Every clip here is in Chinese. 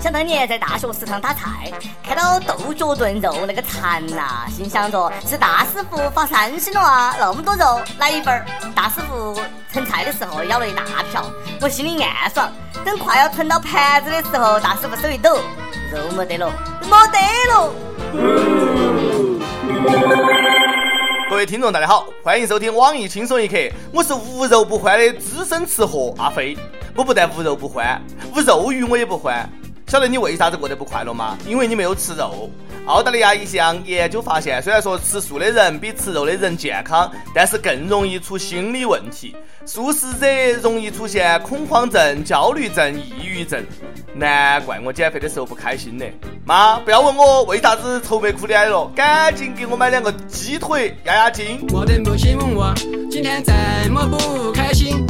想当年在大学食堂打菜，看到豆角炖肉那个馋呐，心想着是大师傅发善心了啊，那么多肉来一份儿。大师傅盛菜的时候舀了一大瓢，我心里暗爽。等快要盛到盘子的时候，大师傅手一抖，肉没得了，没得了。各位听众，大家好，欢迎收听网易轻松一刻，我是无肉不欢的资深吃货阿飞。我不但无肉不欢，无肉鱼我也不欢。晓得你为啥子过得不快乐吗？因为你没有吃肉。澳大利亚一项研究发现，虽然说吃素的人比吃肉的人健康，但是更容易出心理问题。素食者容易出现恐慌症、焦虑症、抑郁症。难怪我减肥的时候不开心呢。妈，不要问我为啥子愁眉苦脸了，赶紧给我买两个鸡腿压压惊。我的母亲问我今天怎么不开心。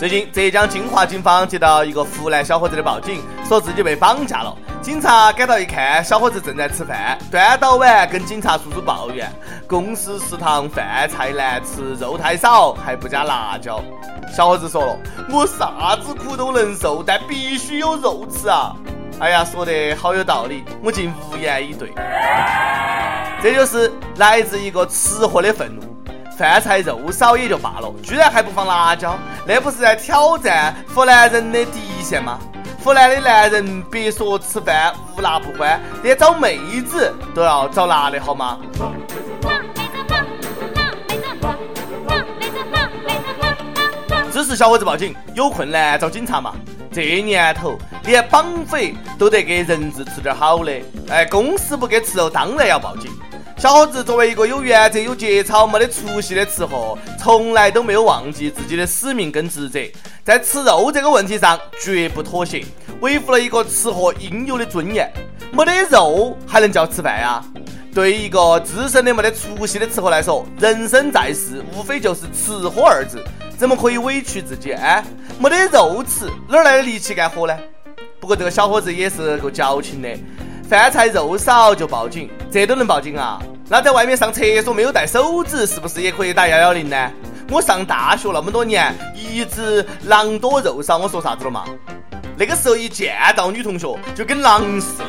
最近，浙江金华警方接到一个湖南小伙子的报警，说自己被绑架了。警察赶到一看，小伙子正在吃饭，端到碗跟警察叔叔抱怨：公司食堂饭菜难吃，肉太少，还不加辣椒。小伙子说了：“我啥子苦都能受，但必须有肉吃啊！”哎呀，说得好有道理，我竟无言以对。这就是来自一个吃货的愤怒。饭菜肉少也就罢了，居然还不放辣椒，那不是在挑战湖南人的底线吗？湖南的男人别说吃饭无辣不欢，连找妹子都要找辣的好吗？支持小伙子报警有困难找警察嘛？这年头连绑匪都得给人质吃点好的，哎，公司不给吃肉当然要报警。小伙子作为一个有原则、有节操、没得出息的吃货，从来都没有忘记自己的使命跟职责，在吃肉这个问题上绝不妥协，维护了一个吃货应有的尊严。没得肉还能叫吃饭呀？对一个资深的没得出息的吃货来说，人生在世无非就是吃喝二字，怎么可以委屈自己？哎，没得肉吃，哪来的力气干活呢？不过这个小伙子也是够矫情的。饭菜肉少就报警，这都能报警啊？那在外面上厕所没有带手纸，是不是也可以打幺幺零呢？我上大学那么多年，一直狼多肉少，我说啥子了嘛？那个时候一见到女同学就跟狼似的。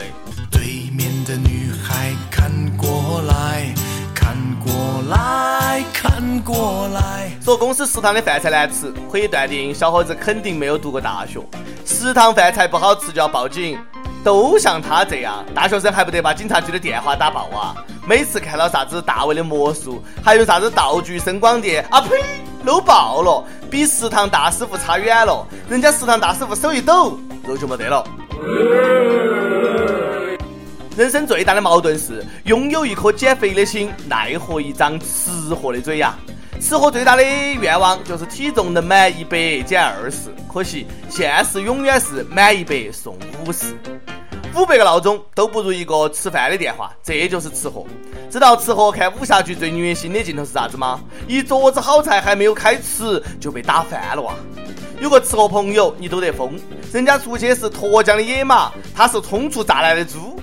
对面的女孩看过来看过来看过来，说公司食堂的饭菜难吃，可以断定小伙子肯定没有读过大学。食堂饭菜不好吃就要报警。都像他这样，大学生还不得把警察局的电话打爆啊！每次看到啥子大卫的魔术，还有啥子道具声光电，啊呸，漏爆了，比食堂大师傅差远了。人家食堂大师傅手一抖，肉就没得了。人生最大的矛盾是拥有一颗减肥的心，奈何一张吃货的嘴呀！吃货最大的愿望就是体重能满一百减二十，可惜现实永远是满一百送五十。五百个闹钟都不如一个吃饭的电话，这就是吃货。知道吃货看武侠剧最虐心的镜头是啥子吗？一桌子好菜还没有开吃就被打翻了啊！有个吃货朋友，你都得疯，人家出去是脱缰的野马，他是冲出栅栏的猪。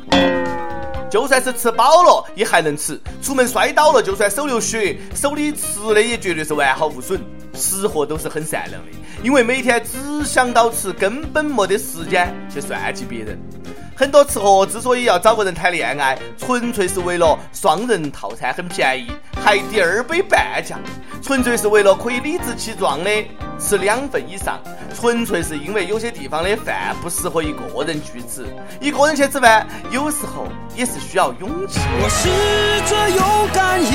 就算是吃饱了也还能吃，出门摔倒了就算手流血，手里吃的也绝对是完好无损。吃货都是很善良的，因为每天只想到吃，根本没得时间去算计别人。很多吃货之所以要找个人谈恋爱，纯粹是为了双人套餐很便宜，还第二杯半价，纯粹是为了可以理直气壮的吃两份以上，纯粹是因为有些地方的饭不适合一个人去吃，一个人去吃饭有时候也是需要勇气。我试着勇敢一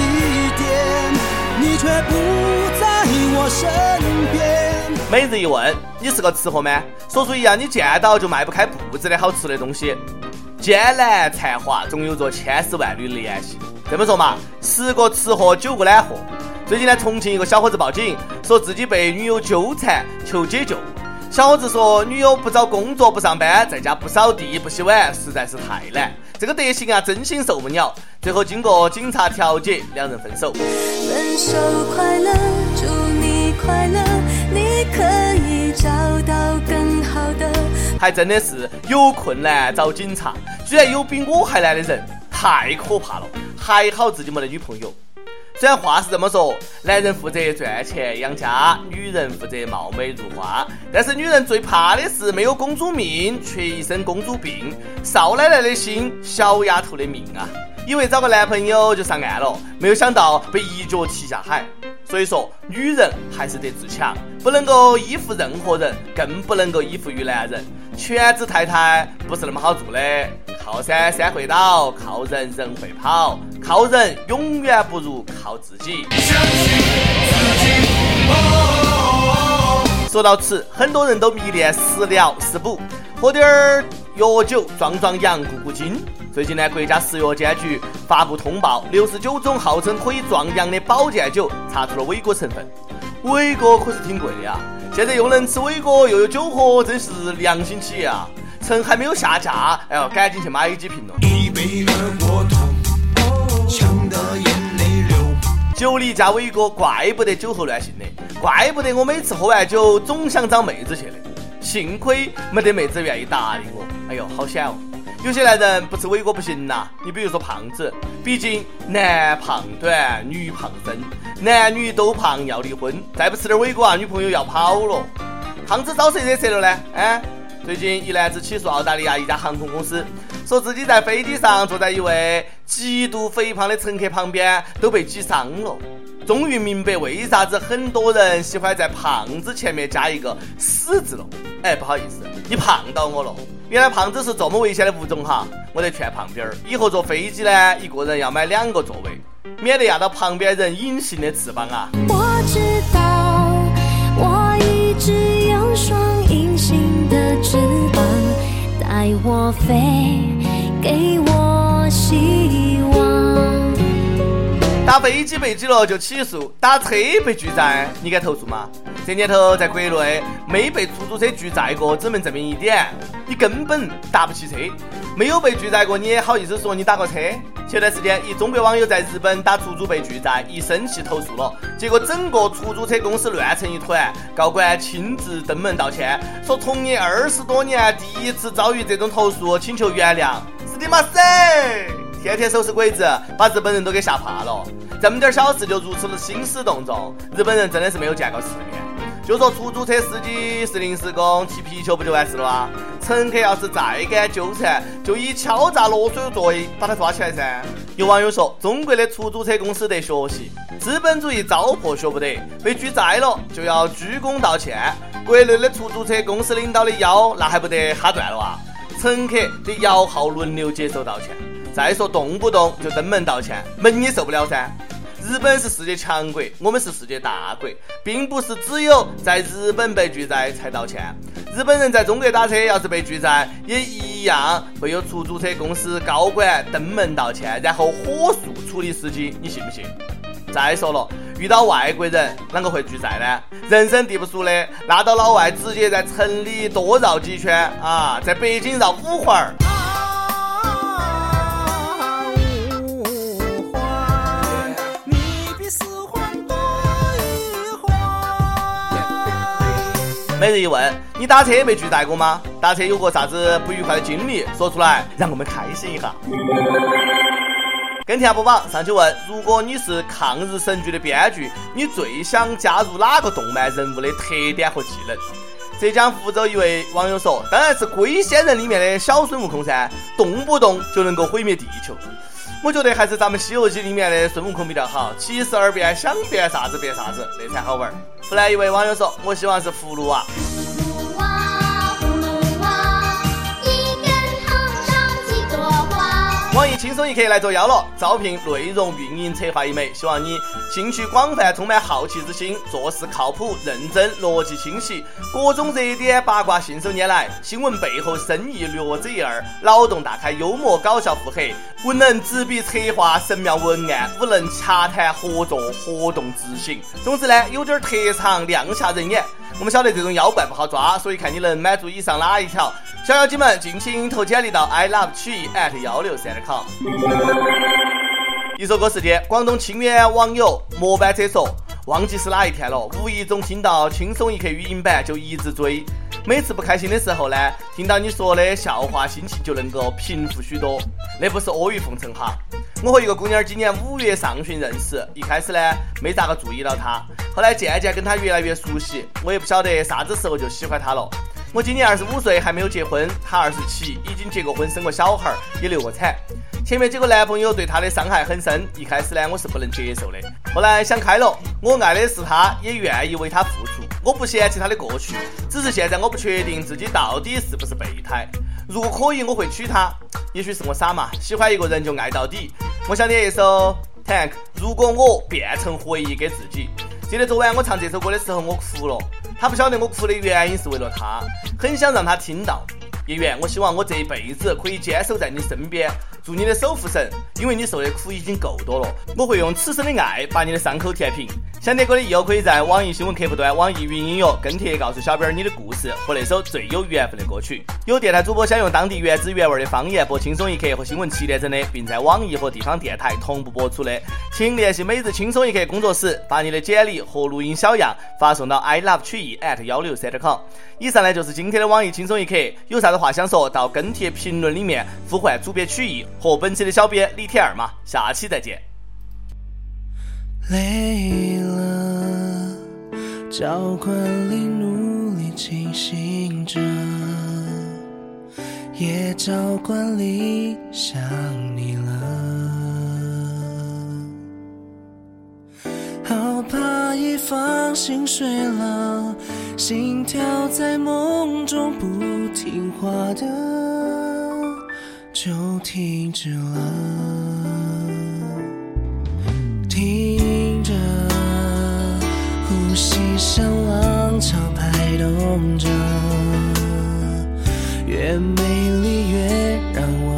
点，你却不在我身边。每日一问：你是个吃货吗？说出一样你见到就迈不开步子的好吃的东西。艰难残华，总有着千丝万缕的联系。这么说嘛，十个吃货九个懒货。最近呢，重庆一个小伙子报警，说自己被女友纠缠，求解救。小伙子说，女友不找工作，不上班，在家不扫地，不洗碗，实在是太难。这个德行啊，真心受不了。最后经过警察调解，两人分手。分手快乐，祝你快乐。可以找到更好的，还真的是有困难找警察，居然有比我还难的人，太可怕了。还好自己没得女朋友。虽然话是这么说，男人负责赚钱养家，女人负责貌美如花，但是女人最怕的是没有公主命，却一身公主病，少奶奶的心，小丫头的命啊！以为找个男朋友就上岸了，没有想到被一脚踢下海。所以说，女人还是得自强，不能够依附任何人，更不能够依附于男人。全职太太不是那么好做的，靠山山会倒，靠人人会跑，靠人永远不如靠自己。说到此，很多人都迷恋食疗食补，喝点儿药酒壮壮阳、固固筋。最近呢，国家食药监局发布通报，六十九种号称可以壮阳的保健酒查出了伟哥成分。伟哥可是挺贵的啊，现在又能吃伟哥，又有酒喝，真是良心企业啊！趁还没有下架，哎呦，赶紧去买几瓶了。一杯二锅头，呛得眼泪流。酒力加伟哥，怪不得酒后乱性的，怪不得我每次喝完酒总想找妹子去的。幸亏没得妹子愿意搭理我，哎呦，好险哦！有些男人不吃伟哥不行呐，你比如说胖子，毕竟男胖短，女胖深，男女都胖要离婚，再不吃点伟哥啊，女朋友要跑了。胖子招谁惹谁了呢？哎，最近一男子起诉澳大利亚一家航空公司，说自己在飞机上坐在一位极度肥胖的乘客旁边都被挤伤了。终于明白为啥子很多人喜欢在胖子前面加一个死字了。哎，不好意思，你胖到我了。原来胖子是这么危险的物种哈！我得劝胖边儿，以后坐飞机呢，一个人要买两个座位，免得压到旁边人隐形的翅膀啊。我知道，我一直有双隐形的翅膀，带我飞，给我希望。打飞机被挤了就起诉，打车被拒载，你敢投诉吗？这年头在国内没被出租车拒载过，只能证明一点：你根本打不起车。没有被拒载过，你也好意思说你打过车？前段时间，一中国网友在日本打出租被拒载，一生气投诉了，结果整个出租车公司乱成一团，高管亲自登门道歉，说从业二十多年第一次遭遇这种投诉，请求原谅。是的吗？噻。天天收拾鬼子，把日本人都给吓怕了。这么点小事就如此的兴师动众，日本人真的是没有见过世面。就说出租车司机是临时工，踢皮球不就完事了啊？乘客要是再敢纠缠，就以敲诈落水罪把他抓起来噻。有网友说，中国的出租车公司得学习，资本主义糟粕学不得，被拒载了就要鞠躬道歉。国内的出租车公司领导的腰那还不得哈断了啊？乘客得摇号轮流接受道歉。再说动不动就登门道歉，门也受不了噻。日本是世界强国，我们是世界大国，并不是只有在日本被拒载才道歉。日本人在中国打车，要是被拒载，也一样会有出租车公司高管登门道歉，然后火速处理司机，你信不信？再说了，遇到外国人，啷个会拒载呢？人生地不熟的，那到老外直接在城里多绕几圈啊，在北京绕五环儿。每日一问：你打车被拒载过吗？打车有过啥子不愉快的经历？说出来，让我们开心一下。跟帖不榜上去问：如果你是抗日神剧的编剧，你最想加入哪个动漫人物的特点和技能？浙江福州一位网友说：当然是龟仙人里面的小孙悟空噻，动不动就能够毁灭地球。我觉得还是咱们《西游记》里面的孙悟空比较好，七十二变，想变啥子变啥子，那才好玩。湖南一位网友说：“我希望是葫芦娃。”网易轻松一刻来做妖了，招聘内容运营策划一枚，希望你兴趣广泛，充满好奇之心，做事靠谱认真，逻辑清晰，各种热点八卦信手拈来，新闻背后深意略知一二，脑洞大开，幽默搞笑腹黑，文能执笔策划神妙文案，武能洽谈合作活动执行。总之呢，有点特长，亮瞎人眼。我们晓得这种妖怪不好抓，所以看你能满足以上哪一条。小妖精们，尽情投简历到 i love 曲艺 at 幺六三 com。一首歌时间，广东清远网友末班车说：“忘记是哪一天了，无意中听到轻松一刻语音版就一直追。每次不开心的时候呢，听到你说的笑话，心情就能够平复许多。那不是阿谀奉承哈。我和一个姑娘今年五月上旬认识，一开始呢没咋个注意到她，后来渐渐跟她越来越熟悉，我也不晓得啥子时候就喜欢她了。我今年二十五岁，还没有结婚，她二十七，已经结过婚，生过小孩，也流过产。前面几个男朋友对她的伤害很深，一开始呢我是不能接受的，后来想开了，我爱的是她，也愿意为她付出，我不嫌弃她的过去，只是现在我不确定自己到底是不是备胎。如果可以，我会娶她。也许是我傻嘛，喜欢一个人就爱到底。我想点一首 Tank，如果我变成回忆给自己。记得昨晚我唱这首歌的时候，我哭了。他不晓得我哭的原因是为了他，很想让他听到。叶媛，我希望我这一辈子可以坚守在你身边，做你的守护神，因为你受的苦已经够多了。我会用此生的爱把你的伤口填平。想听歌的益友可以在网易新闻客户端、网易云音乐跟帖告诉小编你的故事和那首最有缘分的歌曲。有电台主播想用当地原汁原味的方言播《轻松一刻》和新闻七点整的，并在网易和地方电台同步播出的，请联系每日轻松一刻工作室，把你的简历和录音小样发送到 i love 曲艺 at 幺六三点 com。以上呢就是今天的网易轻松一刻，有啥子话想说到跟帖评论里面呼唤主编曲艺和本期的小编李天二嘛，下期再见。累了，照管里努力清醒着，也照管里想你了，好怕一放心睡了。心跳在梦中不听话的，就停止了。听着，呼吸像浪潮拍动着，越美丽越让我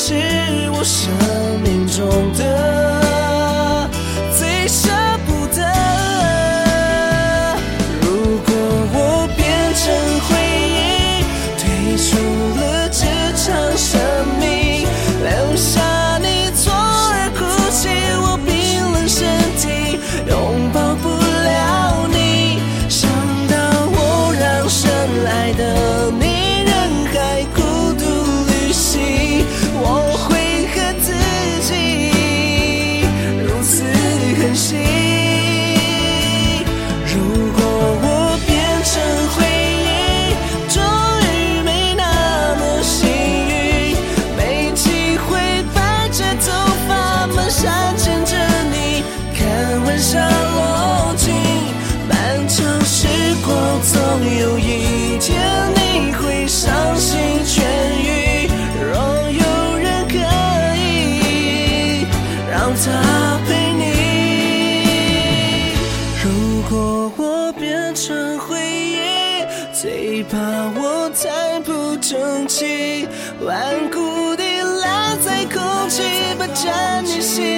是我生生气顽固地烂在空气霸占你心。